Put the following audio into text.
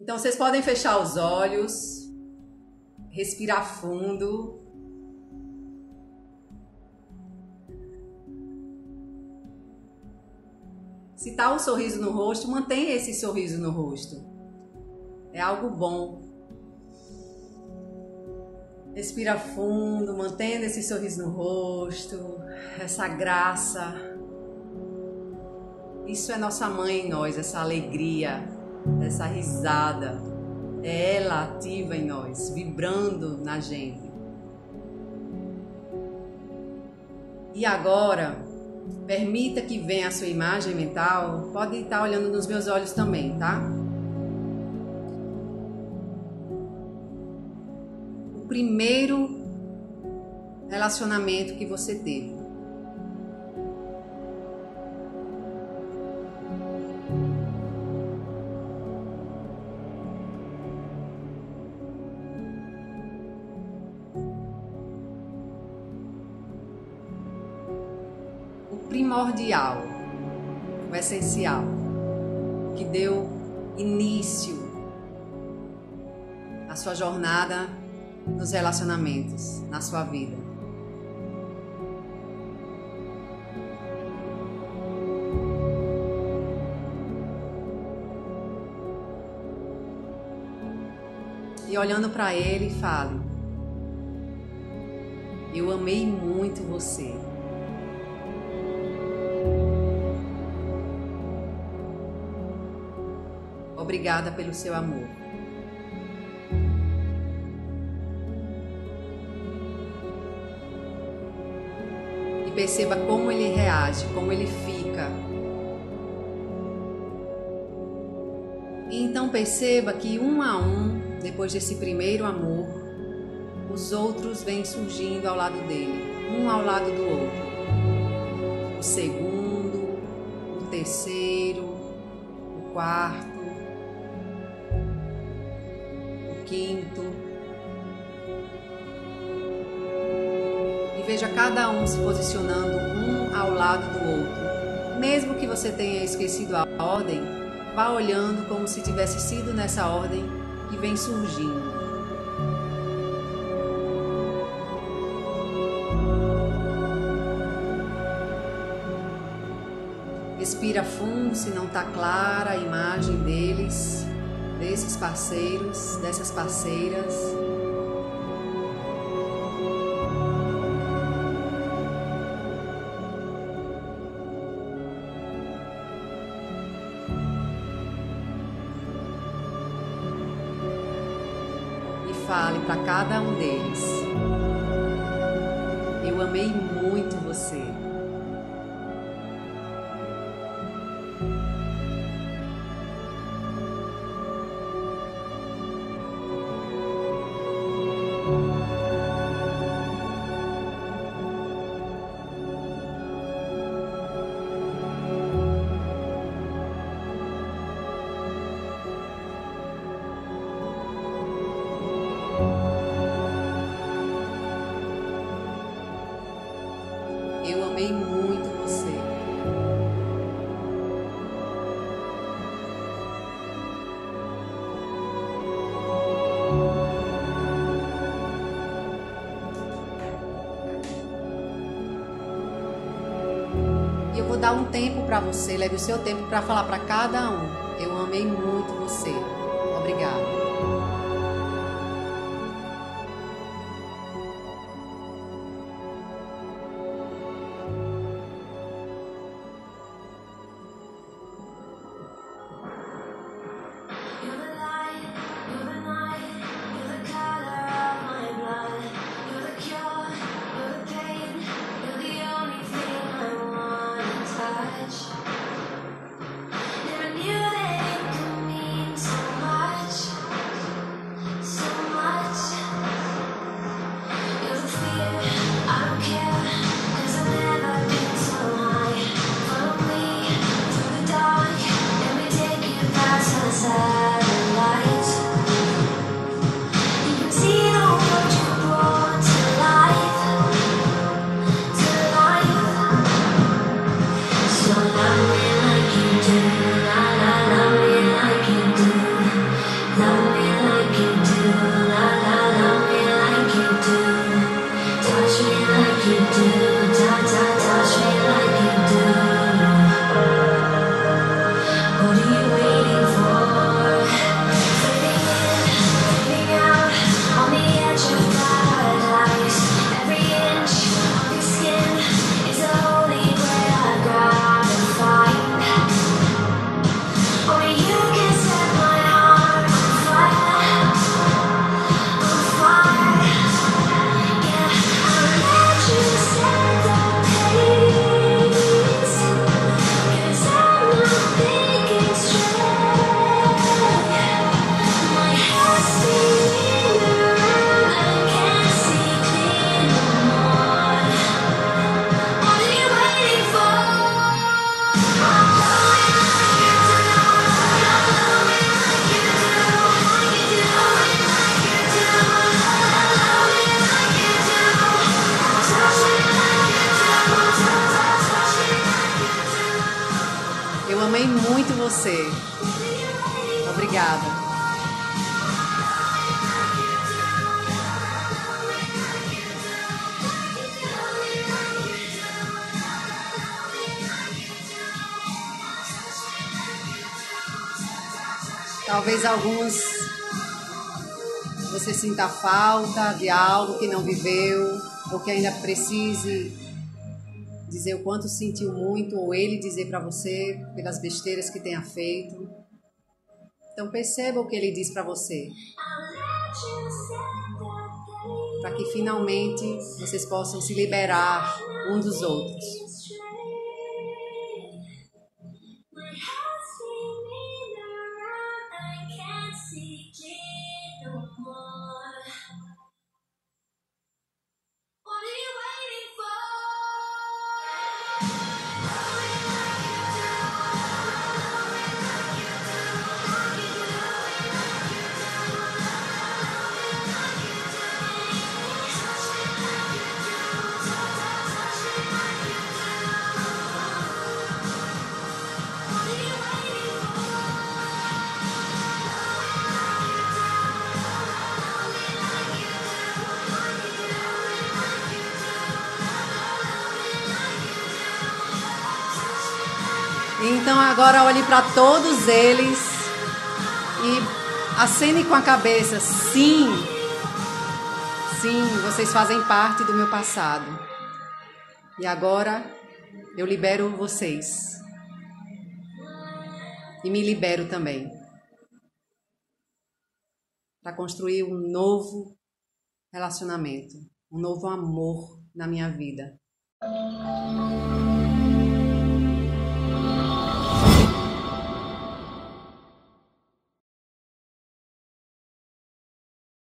Então vocês podem fechar os olhos, respirar fundo. Se tá um sorriso no rosto, mantenha esse sorriso no rosto. É algo bom. Respira fundo, mantendo esse sorriso no rosto, essa graça. Isso é nossa mãe em nós, essa alegria, essa risada. É ela ativa em nós, vibrando na gente. E agora, permita que venha a sua imagem mental. Pode estar olhando nos meus olhos também, tá? O primeiro relacionamento que você teve. Primordial, o essencial, que deu início à sua jornada nos relacionamentos, na sua vida. E olhando para ele, fale: Eu amei muito você. Obrigada pelo seu amor. E perceba como ele reage, como ele fica. E então perceba que um a um, depois desse primeiro amor, os outros vêm surgindo ao lado dele, um ao lado do outro. O segundo, o terceiro, o quarto, quinto. E veja cada um se posicionando um ao lado do outro. Mesmo que você tenha esquecido a ordem, vá olhando como se tivesse sido nessa ordem que vem surgindo. Respira fundo se não está clara a imagem deles desses parceiros, dessas parceiras. E fale para cada um deles: Eu amei muito você. Dar um tempo para você, leve o seu tempo para falar para cada um. Eu amei muito você. Obrigada. my Obrigada. Talvez alguns você sinta falta de algo que não viveu, ou que ainda precise dizer o quanto sentiu muito, ou ele dizer para você pelas besteiras que tenha feito. Então perceba o que ele diz para você. Para que finalmente vocês possam se liberar um dos outros. Então agora olhe para todos eles e acene com a cabeça. Sim, sim, vocês fazem parte do meu passado. E agora eu libero vocês. E me libero também. Para construir um novo relacionamento, um novo amor na minha vida.